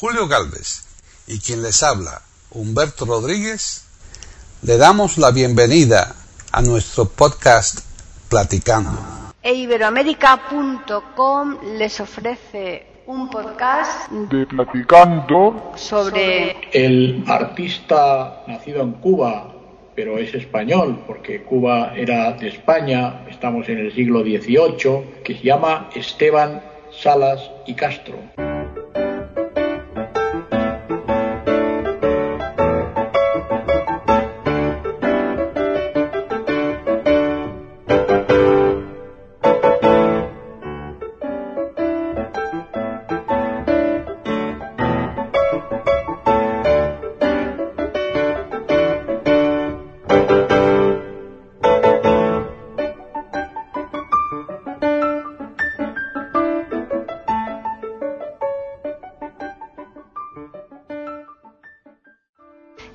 Julio Galvez y quien les habla, Humberto Rodríguez, le damos la bienvenida a nuestro podcast Platicando. E Iberoamérica.com les ofrece un podcast de Platicando sobre el artista nacido en Cuba, pero es español, porque Cuba era de España, estamos en el siglo XVIII, que se llama Esteban Salas y Castro.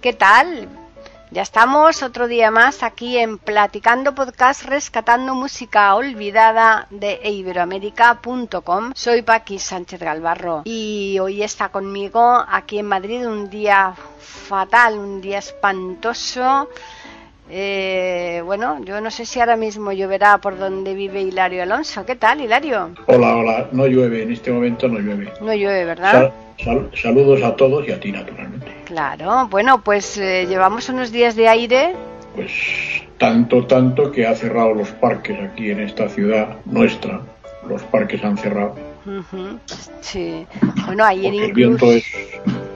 ¿Qué tal? Ya estamos otro día más aquí en Platicando Podcast Rescatando Música Olvidada de iberoamérica.com. Soy Paqui Sánchez Galvarro y hoy está conmigo aquí en Madrid un día fatal, un día espantoso. Eh, bueno, yo no sé si ahora mismo lloverá por donde vive Hilario Alonso. ¿Qué tal, Hilario? Hola, hola. No llueve, en este momento no llueve. No llueve, ¿verdad? Sal, saludos a todos y a ti, naturalmente. Claro, bueno, pues eh, llevamos unos días de aire. Pues tanto, tanto que ha cerrado los parques aquí en esta ciudad nuestra. Los parques han cerrado. Sí. Bueno, ayer Porque el incluso, viento es...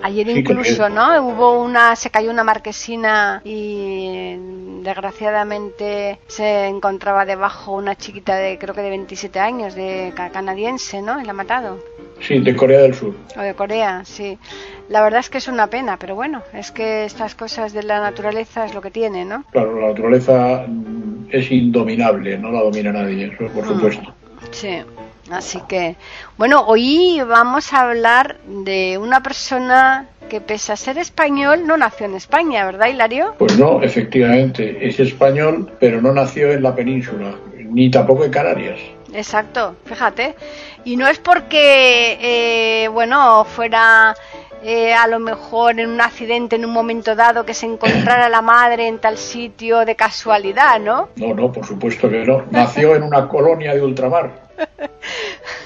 ayer incluso, ¿no? Hubo una, se cayó una marquesina y desgraciadamente se encontraba debajo una chiquita de creo que de 27 años, de ca- canadiense, ¿no? Y la ha matado. Sí, de Corea del Sur. O de Corea, sí. La verdad es que es una pena, pero bueno, es que estas cosas de la naturaleza es lo que tiene, ¿no? Claro, la naturaleza mm, es indominable, no la domina nadie, eso por Mm. supuesto. Sí, así que, bueno, hoy vamos a hablar de una persona que pese a ser español no nació en España, ¿verdad, Hilario? Pues no, efectivamente, es español, pero no nació en la península, ni tampoco en Canarias. Exacto, fíjate. Y no es porque, eh, bueno, fuera eh, a lo mejor en un accidente en un momento dado que se encontrara la madre en tal sitio de casualidad, ¿no? No, no, por supuesto que no. Nació en una colonia de ultramar.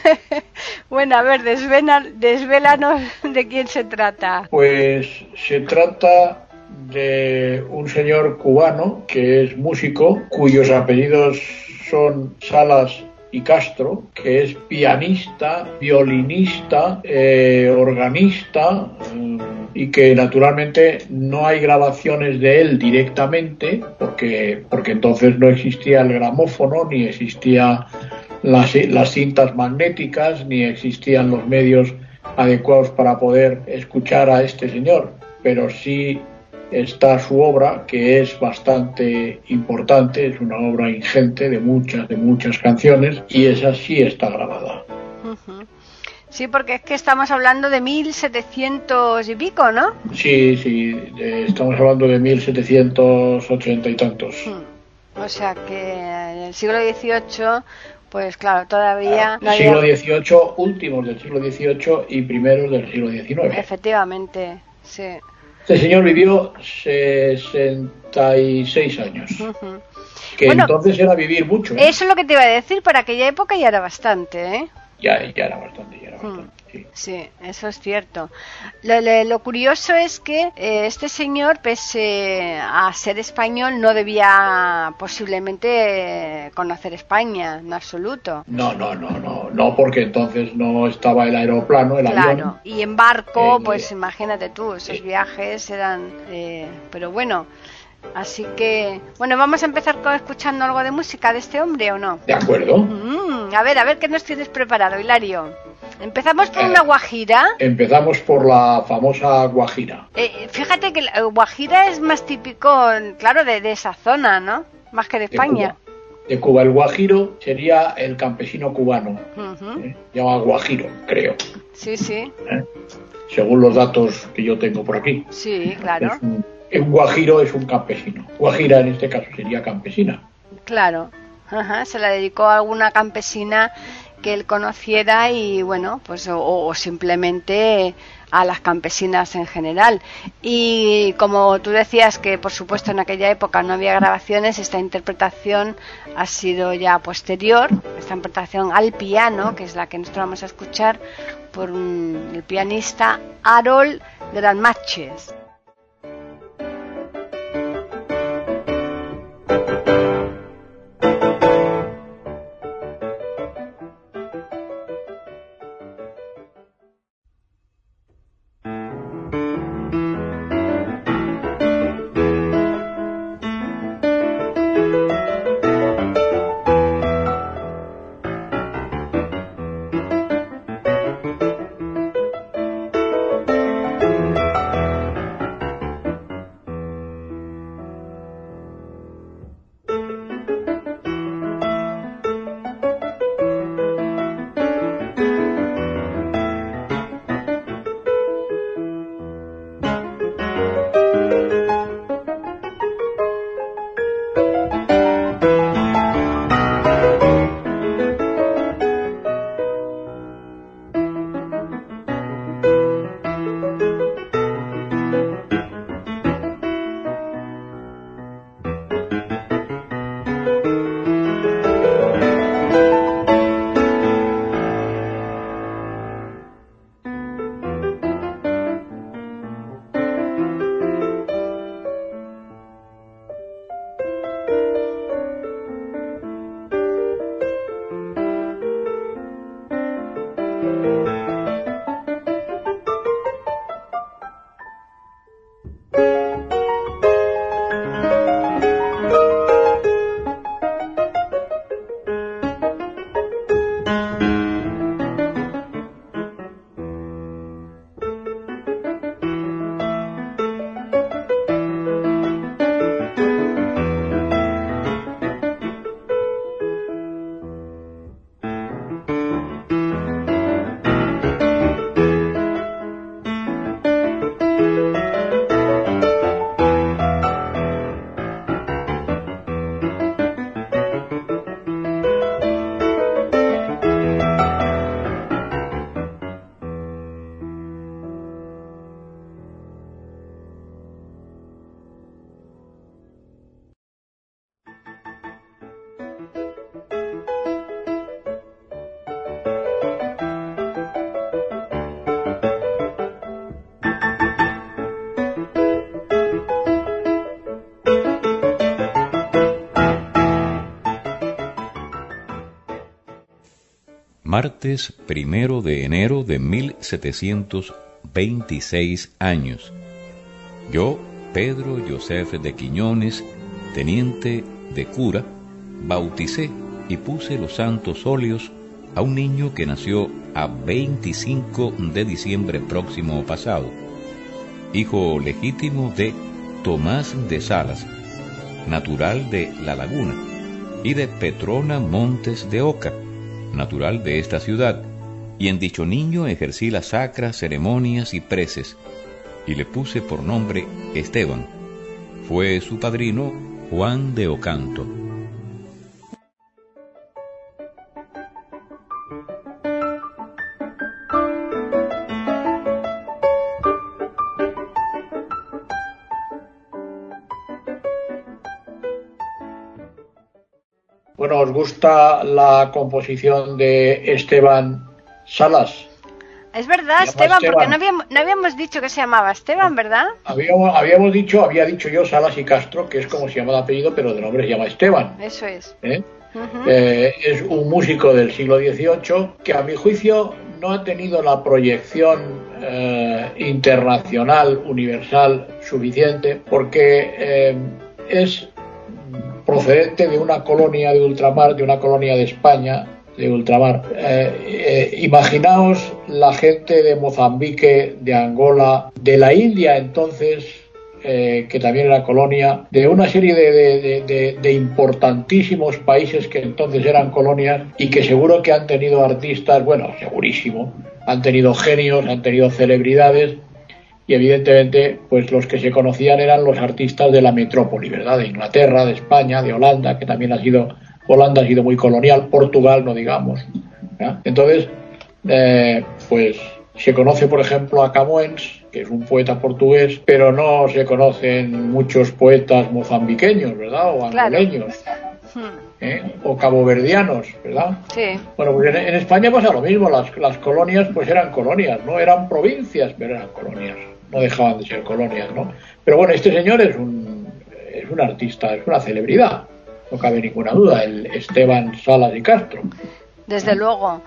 Bueno, a ver, desvena, desvélanos de quién se trata. Pues se trata de un señor cubano que es músico, cuyos apellidos son Salas y Castro, que es pianista, violinista, eh, organista eh, y que naturalmente no hay grabaciones de él directamente porque, porque entonces no existía el gramófono ni existía las, las cintas magnéticas ni existían los medios adecuados para poder escuchar a este señor, pero sí está su obra que es bastante importante, es una obra ingente de muchas, de muchas canciones y esa sí está grabada. Sí, porque es que estamos hablando de 1700 y pico, ¿no? Sí, sí, estamos hablando de 1780 y tantos. O sea que en el siglo XVIII, pues claro, todavía había- siglo XVIII, últimos del siglo XVIII y primeros del siglo XIX. Efectivamente, sí. Este señor vivió 66 años, Ujú. que Bueno, entonces era vivir mucho. ¿eh? Eso es lo que te iba a decir, para aquella época ya era bastante, ¿eh? Ya, ya era bastante, ya era Hmm. bastante. Sí. Sí, eso es cierto. Lo, lo- lo curioso es que eh, este señor, pese a ser español, no debía posiblemente eh, conocer España en absoluto. No, no, no, no, no, porque entonces no estaba el aeroplano, el Claro, avión. y en barco, Eh, pues imagínate tú, esos viajes eran... eh, pero bueno, así que... Bueno, vamos a empezar con escuchando algo de música de este hombre o no. De acuerdo. Mm, a ver, a ver qué nos tienes preparado, Hilario. Empezamos por Eh. una guajira. Empezamos por la famosa Guajira. Eh, fíjate que la Guajira es más típico, claro, de, de esa zona, ¿no? Más que de de España. Cuba. De Cuba, el Guajiro sería el campesino cubano. ¿eh? Llama Guajiro, creo, Sí, sí, ¿eh? según los datos que yo tengo por aquí. sí, claro, un, un Guajiro es un campesino. Guajira en este caso sería campesina. claro. Ajá, se la dedicó a alguna campesina que él conociera y bueno, pues o, simplemente a las campesinas en general. Y como tú decías que por supuesto en aquella época no había grabaciones, esta interpretación ha sido ya posterior, esta interpretación al piano, que es la que nosotros vamos a escuchar por el pianista Harold Granmaches. Martes primero de enero de 1726 años. Yo, Pedro Joseph de Quiñones, teniente de cura, bauticé y puse los santos óleos a un niño que nació a 25 de diciembre próximo pasado, hijo legítimo de Tomás de Salas, natural de La Laguna, y de Petrona Montes de Oca, natural de esta ciudad, y en dicho niño ejercí las sacras ceremonias y preces, y le puse por nombre Esteban. Fue su padrino Juan de Ocanto. ¿Os gusta la composición de Esteban Salas? Es verdad, Esteban, porque no habíamos, dicho que se llamaba Esteban, ¿verdad? Habíamos, dicho, había dicho yo Salas y Castro, que es como se llama el apellido, pero de nombre se llama Esteban. Eso es. ¿Eh? Eh, es un músico del siglo XVIII que a mi juicio no ha tenido la proyección eh, internacional, universal, suficiente, porque es procedente de una colonia de ultramar, de una colonia de España, de ultramar. Eh, eh, imaginaos la gente de Mozambique, de Angola, de la India entonces, eh, que también era colonia, de una serie de, de, importantísimos países que entonces eran colonias y que seguro que han tenido artistas, bueno, segurísimo, han tenido genios, han tenido celebridades y evidentemente pues los que se conocían eran los artistas de la metrópoli, ¿verdad? De Inglaterra, de España, de Holanda, que también ha sido, Holanda ha sido muy colonial, Portugal no digamos, ¿ya? Entonces, eh, pues se conoce, por ejemplo, a Camões, que es un poeta portugués, pero no se conocen muchos poetas mozambiqueños, ¿verdad? O Claro. angoleños, Hmm, ¿eh? o caboverdianos, ¿verdad? Sí, Bueno, pues en, en España pasa lo mismo, las, las colonias pues eran colonias, no eran provincias, pero eran colonias, no dejaban de ser colonias, ¿no? Pero bueno, este señor es un, es un artista, es una celebridad, no cabe ninguna duda, el Esteban Salas y Castro. desde luego.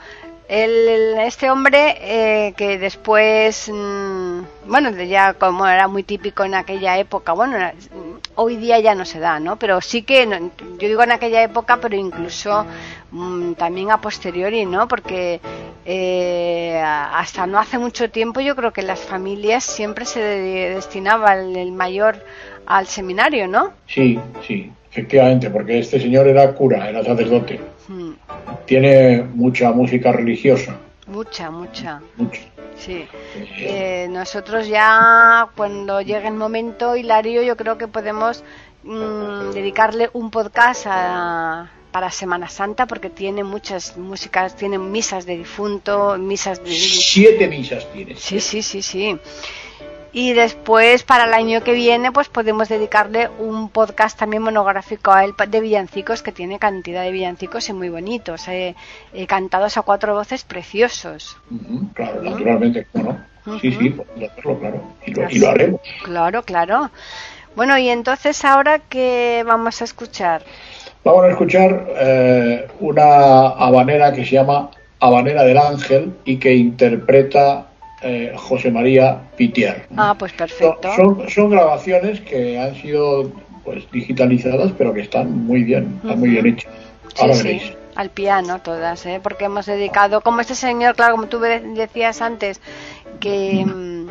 El, este hombre eh, que después, mm, bueno, ya como era muy típico en aquella época, bueno, mm, hoy día ya no se da, ¿no? Pero sí que, no- yo digo en aquella época, pero incluso mm, también a posteriori, ¿no? Porque eh, hasta no hace mucho tiempo yo creo que las familias siempre se de- destinaba el mayor al seminario, ¿no? Sí, sí, efectivamente, porque este señor era cura, era sacerdote, Mm, tiene mucha música religiosa, mucha, mucha. mucha. Sí. Eh, nosotros ya cuando llegue el momento, Hilario, yo creo que podemos mm, dedicarle un podcast a- para Semana Santa porque tiene muchas músicas, tiene misas de difunto, misas de... Siete misas tiene. Sí, sí, sí, sí. Y después para el año que viene pues podemos dedicarle un podcast también monográfico a él de villancicos que tiene cantidad de villancicos y muy bonitos, eh, eh, cantados a cuatro voces preciosos. Claro, naturalmente, ¿cómo no? Sí, sí, podemos hacerlo, claro, y lo, y lo haremos. Claro, claro. Bueno, y entonces ahora que vamos a escuchar. Vamos a escuchar eh, una habanera que se llama Habanera del Ángel y que interpreta eh, José María Pitier. Ah, pues perfecto. son, son grabaciones que han sido pues digitalizadas, pero que están muy bien, están muy bien hechas. Sí, Ahora sí, veréis. al piano todas, ¿eh? porque hemos dedicado, como este señor, claro, como tú de- decías antes, que, mm,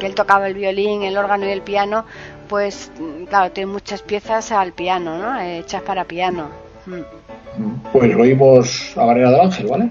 que él tocaba el violín, el órgano y el piano, pues claro, tiene muchas piezas al piano, ¿no? Eh, hechas para piano. Mm. Pues oímos Habanera del Ángel, ¿vale?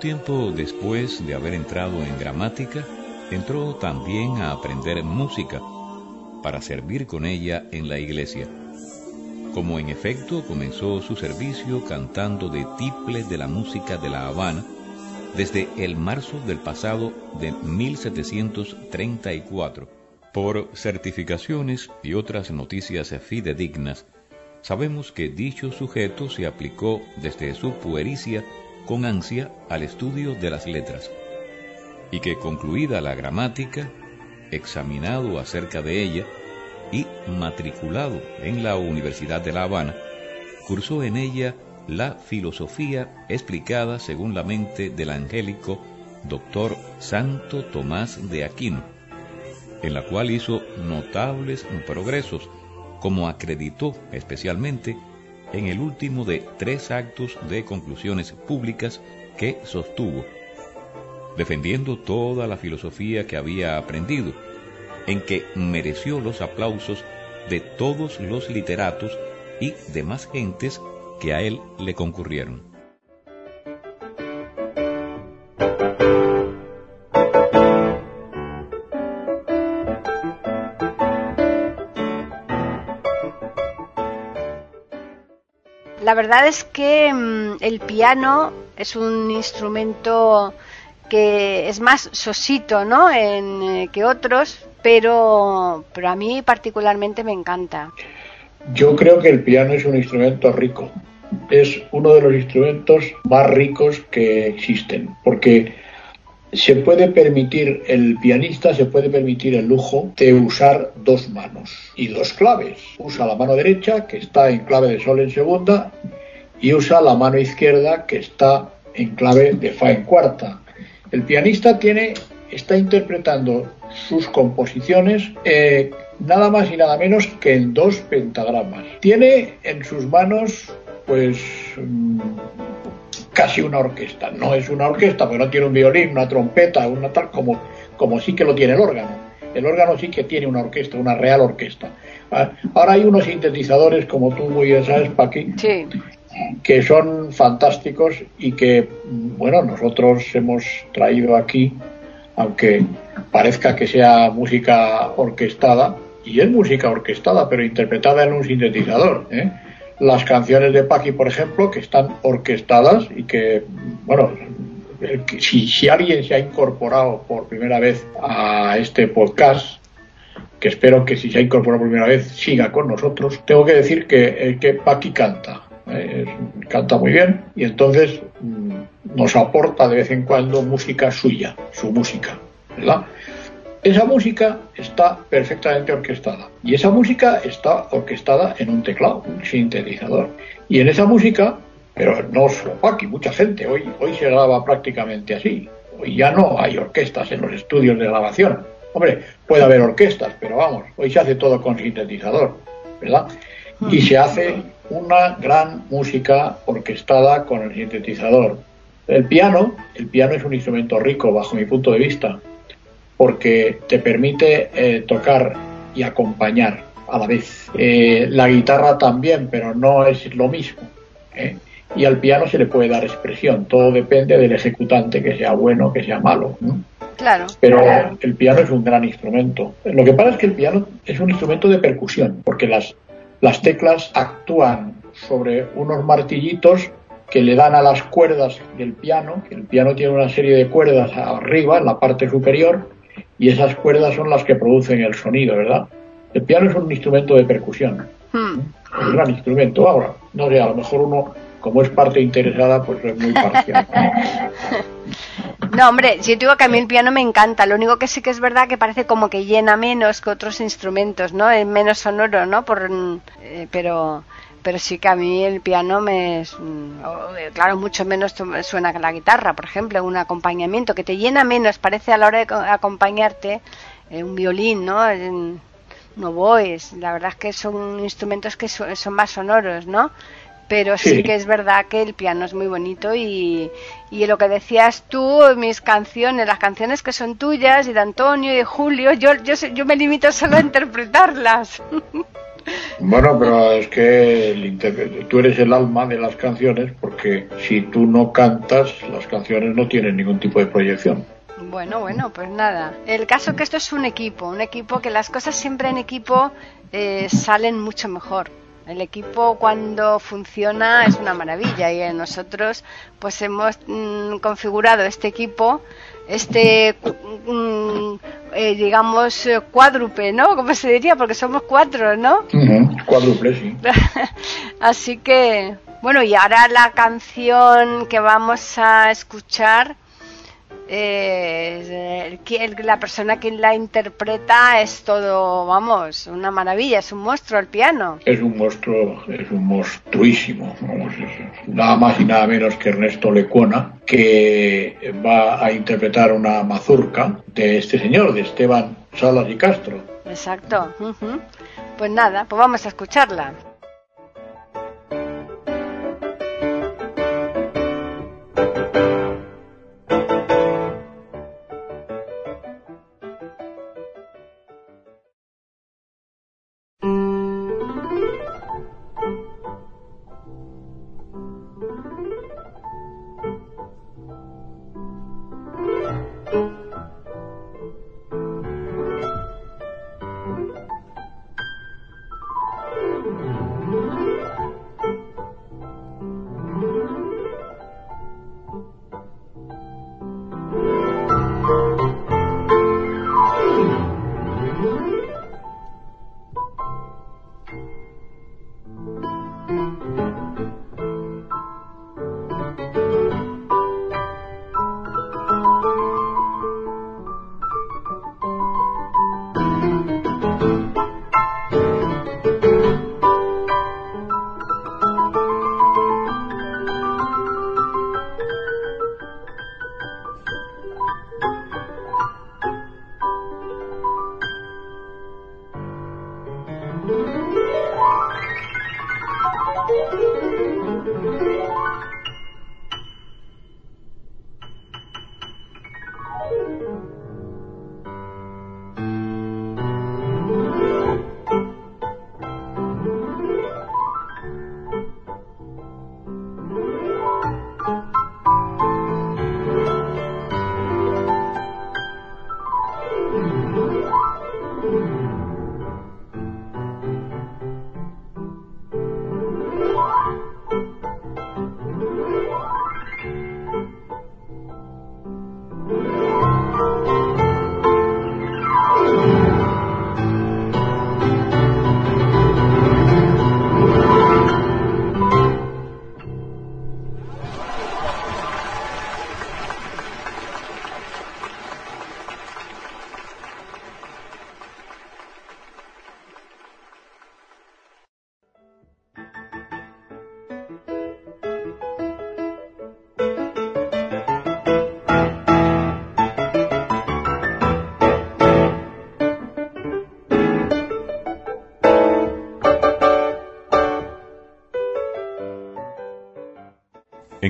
tiempo después de haber entrado en gramática, entró también a aprender música para servir con ella en la iglesia. Como en efecto comenzó su servicio cantando de tiples de la música de La Habana desde el marzo del pasado de 1734. Por certificaciones y otras noticias fidedignas, sabemos que dicho sujeto se aplicó desde su puericia con ansia al estudio de las letras, y que concluida la gramática, examinado acerca de ella y matriculado en la Universidad de La Habana, cursó en ella la filosofía explicada según la mente del angélico doctor Santo Tomás de Aquino, en la cual hizo notables progresos, como acreditó especialmente en el último de tres actos de conclusiones públicas que sostuvo, defendiendo toda la filosofía que había aprendido, en que mereció los aplausos de todos los literatos y demás gentes que a él le concurrieron. La verdad es que mm, el piano es un instrumento que es más sosito, ¿no? En, eh, que otros, pero, pero a mí particularmente me encanta. Yo creo que el piano es un instrumento rico. Es uno de los instrumentos más ricos que existen, porque se puede permitir, el pianista se puede permitir el lujo de usar dos manos y dos claves. Usa la mano derecha, que está en clave de sol en segunda, y usa la mano izquierda, que está en clave de fa en cuarta. El pianista tiene, está interpretando sus composiciones eh, nada más y nada menos que en dos pentagramas. Tiene en sus manos, pues, mm, casi una orquesta. No es una orquesta, porque no tiene un violín, una trompeta, una tal, como, como sí que lo tiene el órgano. El órgano sí que tiene una orquesta, una real orquesta. Ah, ahora hay unos sintetizadores, como tú muy bien sabes, Paqui, que son fantásticos y que, bueno, nosotros hemos traído aquí, aunque parezca que sea música orquestada, y es música orquestada, pero interpretada en un sintetizador. ¿eh? Las canciones de Paqui, por ejemplo, que están orquestadas y que, bueno, si, si alguien se ha incorporado por primera vez a este podcast, que espero que si se ha incorporado por primera vez siga con nosotros, tengo que decir que, que Paqui canta. ¿eh? canta muy bien y entonces mm, nos aporta de vez en cuando música suya, su música, ¿verdad? Esa música está perfectamente orquestada y esa música está orquestada en un teclado, un sintetizador. Y en esa música, pero no solo aquí, mucha gente, hoy, hoy se graba prácticamente así. Hoy ya no hay orquestas en los estudios de grabación. Hombre, puede haber orquestas, pero vamos, hoy se hace todo con sintetizador, ¿verdad? Y se hace una gran música orquestada con el sintetizador. El piano, el piano es un instrumento rico bajo mi punto de vista, porque te permite eh, tocar y acompañar a la vez. Eh, la guitarra también, pero no es lo mismo. ¿eh? Y al piano se le puede dar expresión, todo depende del ejecutante, que sea bueno, que sea malo. Claro. Pero el piano es un gran instrumento. Lo que pasa es que el piano es un instrumento de percusión, porque las, las teclas actúan sobre unos martillitos que le dan a las cuerdas del piano, que el piano tiene una serie de cuerdas arriba, en la parte superior, y esas cuerdas son las que producen el sonido, ¿verdad? El piano es un instrumento de percusión, hmm. un gran instrumento. Ahora, no sé, a lo mejor uno, como es parte interesada, pues es muy parcial. No, hombre, yo digo que a mí el piano me encanta. Lo único que sí que es verdad que parece como que llena menos que otros instrumentos, ¿no? Es menos sonoro, ¿no? Por, eh, pero pero sí que a mí el piano me mm, claro mucho menos suena que la guitarra por ejemplo un acompañamiento que te llena menos parece a la hora de acompañarte eh, un violín no no voy la verdad es que son instrumentos que son, más sonoros no pero sí. que es verdad que el piano es muy bonito y, y lo que decías tú, mis canciones, las canciones que son tuyas y de Antonio y de Julio, yo, yo, yo me limito solo a interpretarlas. Bueno, pero es que tú eres el alma de las canciones porque si tú no cantas, las canciones no tienen ningún tipo de proyección. Bueno, bueno, pues nada. El caso que esto es un equipo, un equipo que las cosas siempre en equipo eh, salen mucho mejor. El equipo cuando funciona es una maravilla y nosotros pues hemos mm, configurado este equipo, este mm, eh, digamos cuádruple, ¿no? Como se diría, porque somos cuatro, ¿no? cuádruple, sí. Así que bueno, y ahora la canción que vamos a escuchar eh, la persona que la interpreta es todo, vamos, una maravilla, es un monstruo el piano. Es un monstruo, es un monstruísimo, nada más y nada menos que Ernesto Lecuona, que va a interpretar una mazurca de este señor, de Esteban Salas y Castro. Exacto. Pues nada, pues vamos a escucharla.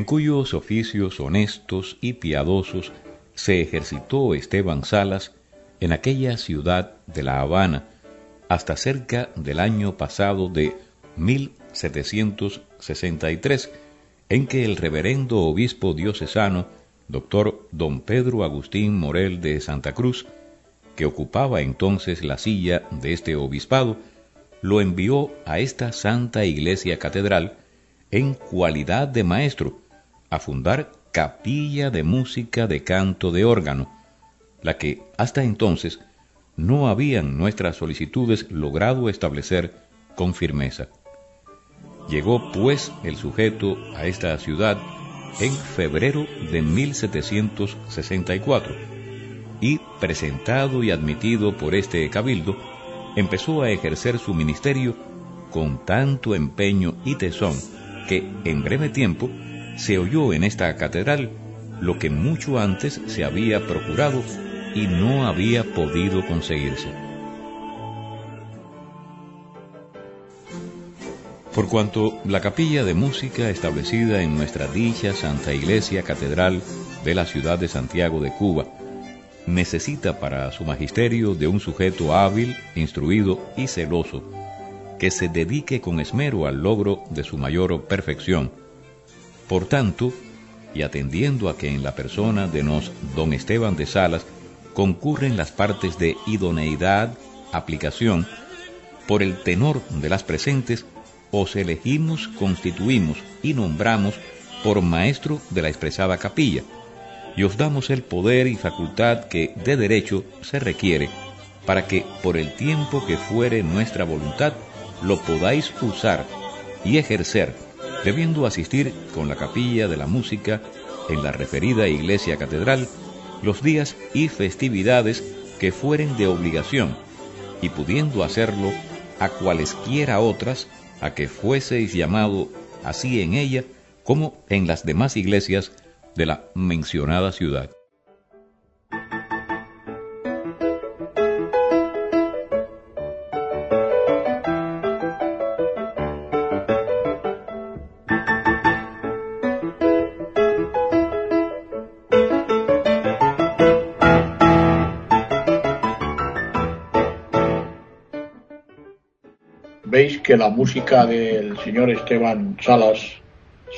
En cuyos oficios honestos y piadosos se ejercitó Esteban Salas en aquella ciudad de La Habana hasta cerca del año pasado de 1763, en que el reverendo obispo diocesano, doctor don Pedro Agustín Morel de Santa Cruz, que ocupaba entonces la silla de este obispado, lo envió a esta santa iglesia catedral en cualidad de maestro, a fundar capilla de música de canto de órgano, la que hasta entonces no habían nuestras solicitudes logrado establecer con firmeza. Llegó pues el sujeto a esta ciudad en febrero de 1764 y, presentado y admitido por este cabildo, empezó a ejercer su ministerio con tanto empeño y tesón que en breve tiempo se oyó en esta catedral lo que mucho antes se había procurado y no había podido conseguirse. Por cuanto la capilla de música establecida en nuestra dicha Santa Iglesia Catedral de la ciudad de Santiago de Cuba necesita para su magisterio de un sujeto hábil, instruido y celoso, que se dedique con esmero al logro de su mayor perfección. Por tanto, y atendiendo a que en la persona de nos don Esteban de Salas concurren las partes de idoneidad, aplicación, por el tenor de las presentes, os elegimos, constituimos y nombramos por maestro de la expresada capilla, y os damos el poder y facultad que de derecho se requiere, para que por el tiempo que fuere nuestra voluntad lo podáis usar y ejercer, debiendo asistir con la capilla de la música en la referida iglesia catedral los días y festividades que fueren de obligación, y pudiendo hacerlo a cualesquiera otras a que fueseis llamado así en ella como en las demás iglesias de la mencionada ciudad. Que la música del señor Esteban Salas,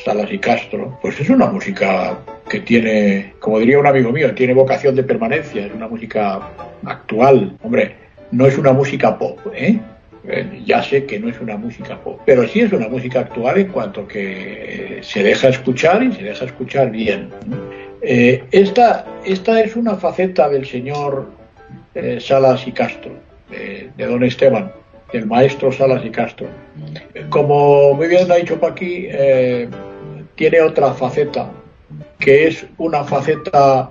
Salas y Castro, pues es una música que tiene, como diría un amigo mío, tiene vocación de permanencia, es una música actual. Hombre, no es una música pop, ¿eh? Eh, ya sé que no es una música pop, pero sí es una música actual en cuanto que se deja escuchar y se deja escuchar bien. Eh, esta, esta es una faceta del señor Salas y Castro, de don Esteban el maestro Salas y Castro. Como muy bien ha dicho Paqui, eh, tiene otra faceta, que es una faceta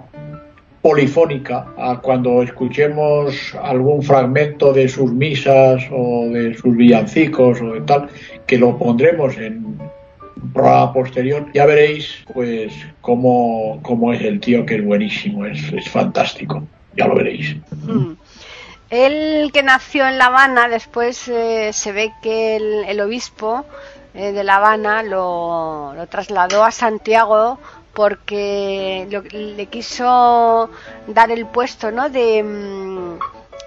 polifónica. cuando escuchemos algún fragmento de sus misas o de sus villancicos o de tal, que lo pondremos en programa posterior, ya veréis pues cómo, cómo es el tío que es buenísimo, es, es fantástico, ya lo veréis. Mm. Él que nació en La Habana, después eh, se ve que el, obispo eh, de La Habana lo, trasladó a Santiago porque le quiso dar el puesto ¿no? de mm,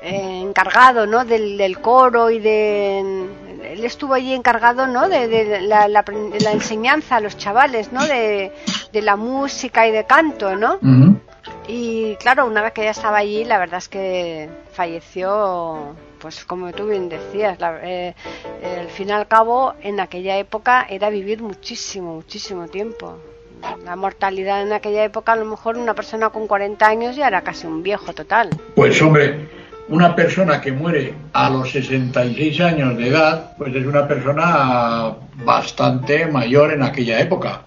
eh, encargado ¿no? Del, coro y de él estuvo allí encargado ¿no? de, la, enseñanza a los chavales ¿no? de, la música y de canto ¿no? Y claro, una vez que ya estaba allí, la verdad es que falleció, pues como tú bien decías, eh, al fin al cabo, en aquella época era vivir muchísimo, muchísimo tiempo. La mortalidad en aquella época, a lo mejor una persona con 40 años ya era casi un viejo total. Pues hombre, una persona que muere a los 66 años de edad, pues es una persona bastante mayor en aquella época.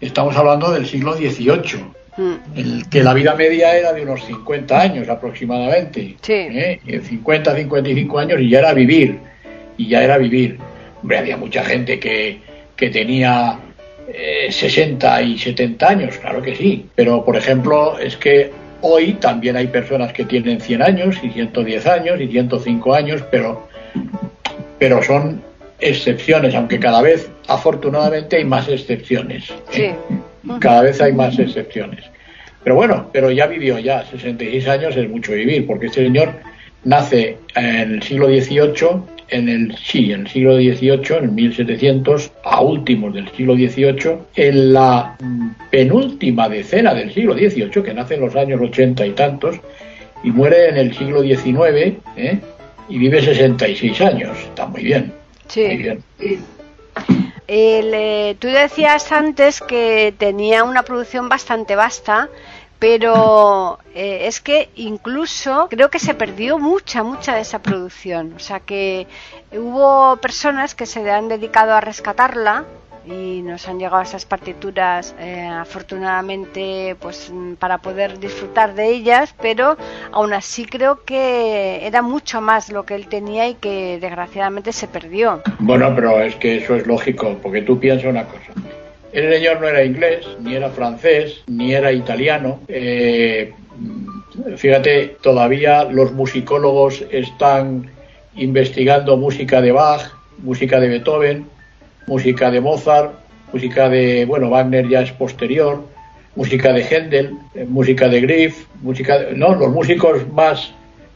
Estamos hablando del siglo XVIII. Mm. El, que la vida media era de unos 50 años aproximadamente. Sí. ¿eh? 50, 55 años y ya era vivir. Y ya era vivir. Hombre, había mucha gente que, que tenía 60 eh, y 70 años, claro que sí. Pero, por ejemplo, es que hoy también hay personas que tienen 100 años y 110 años y 105 años, pero, pero son excepciones, aunque cada vez, afortunadamente, hay más excepciones. ¿eh? Sí. Cada vez hay más excepciones. Pero bueno, pero ya vivió ya, 66 años es mucho vivir, porque este señor nace en el siglo XVIII, en el, sí, en el siglo XVIII, en 1700, a últimos del siglo XVIII, en la penúltima decena del siglo XVIII, que nace en los años 80 y tantos, y muere en el siglo XIX, ¿eh? y vive 66 años. Está muy bien. Sí. Muy bien. Eh, tú decías antes que tenía una producción bastante vasta, pero eh, es que incluso creo que se perdió mucha, mucha de esa producción. O sea que hubo personas que se han dedicado a rescatarla y nos han llegado esas partituras eh, afortunadamente pues para poder disfrutar de ellas pero aún así creo que era mucho más lo que él tenía y que desgraciadamente se perdió. Bueno pero es que eso es lógico porque tú piensas una cosa. El señor no era inglés ni era francés ni era italiano. Eh, fíjate todavía los musicólogos están investigando música de Bach música de Beethoven música de Mozart, música de, bueno, Wagner ya es posterior, música de Händel, eh, música de Griff, música, no, los músicos más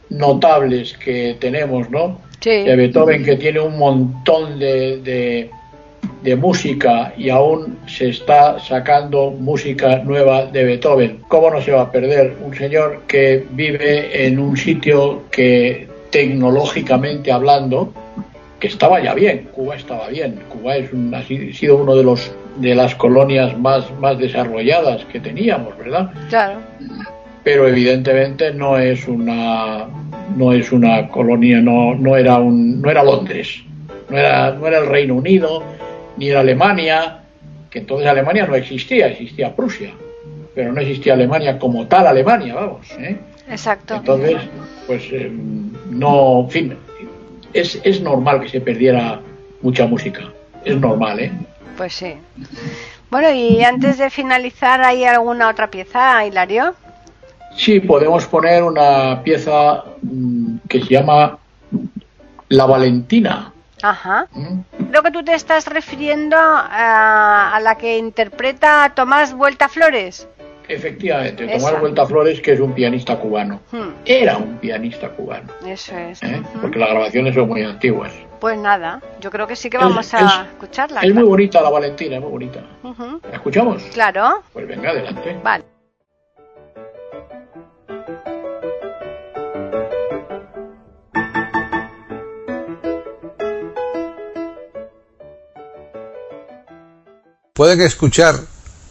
notables que tenemos, ¿no? Sí. De Beethoven que tiene un montón de, de, de música y aún se está sacando música nueva de Beethoven. ¿Cómo no se va a perder un señor que vive en un sitio que tecnológicamente hablando, que estaba ya bien, Cuba estaba bien, Cuba es un, ha si- sido uno de los de las colonias más, más desarrolladas que teníamos, ¿verdad? Claro. pero evidentemente no es una no es una colonia no no era un no era Londres no era no era el Reino Unido ni era Alemania que entonces Alemania no existía existía Prusia pero no existía Alemania como tal Alemania vamos ¿eh? Exacto. entonces pues eh, no en fin es, es normal que se perdiera mucha música es normal eh Pues sí. Bueno, y antes de finalizar, ¿hay alguna otra pieza, Hilario? Sí, podemos poner una pieza mm, que se llama La Valentina. Ajá. ¿Mm? Creo que tú te estás refiriendo a, a la que interpreta Tomás Vuelta Flores. Efectivamente, Esa. Tomás Vuelta Flores, que es un pianista cubano. Hmm, Era un pianista cubano, eso es. ¿eh? Ujú. porque las grabaciones son muy antiguas. Pues nada, yo creo que sí que Es- vamos a es- escucharla. Es muy bonita la Valentina, es muy bonita. ¿La escuchamos? Claro, Pues venga, adelante. vale. Pueden escuchar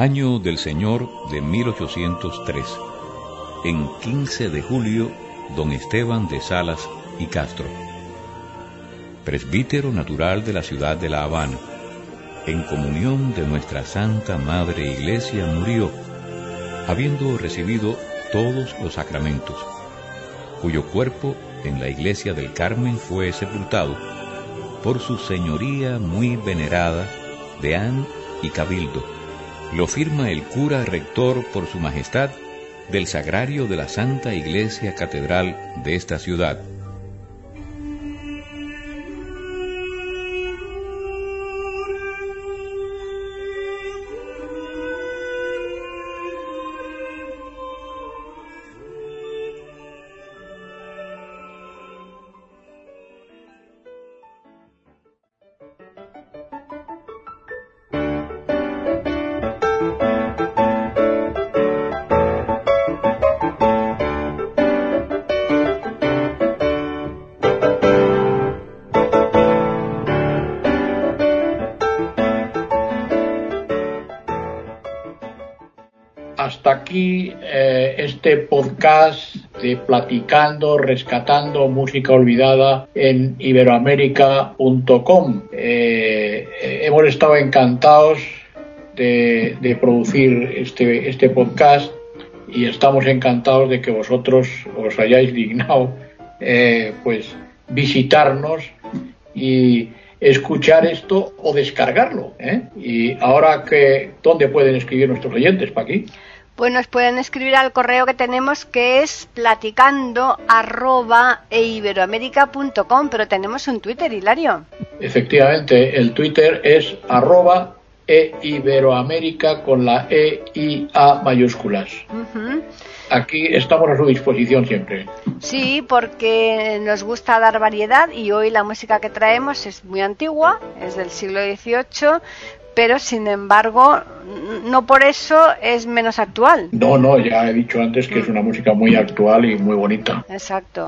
Año del Señor de 1803. En 15 de julio, don Esteban de Salas y Castro, presbítero natural de la ciudad de La Habana, en comunión de nuestra Santa Madre Iglesia, murió, habiendo recibido todos los sacramentos, cuyo cuerpo en la iglesia del Carmen fue sepultado por su señoría muy venerada de An y Cabildo. Lo firma el cura rector por su majestad del sagrario de la Santa Iglesia Catedral de esta ciudad. Aquí eh, este podcast de Platicando, Rescatando Música Olvidada en iberoamérica.com. Eh, hemos estado encantados de, producir este, este podcast y estamos encantados de que vosotros os hayáis dignado eh, pues visitarnos y escuchar esto o descargarlo. Y ahora que, ¿dónde pueden escribir nuestros oyentes, Paqui? Pues nos pueden escribir al correo que tenemos que es platicando arroba eiberoamerica.com, pero tenemos un Twitter, Hilario. Efectivamente, el Twitter es arroba e iberoamérica con la E y A mayúsculas. Aquí estamos a su disposición siempre. Sí, porque nos gusta dar variedad y hoy la música que traemos es muy antigua, es del siglo XVIII, pero sin embargo no por eso es menos actual. No, no, ya he dicho antes que es una música muy actual y muy bonita. Exacto,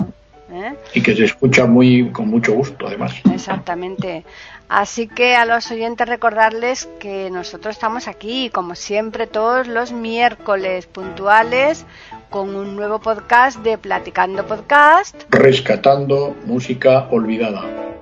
¿eh? Y que se escucha muy con mucho gusto, además. Exactamente. Así que a los oyentes recordarles que nosotros estamos aquí, como siempre, todos los miércoles puntuales con un nuevo podcast de Platicando Podcast. Rescatando música olvidada.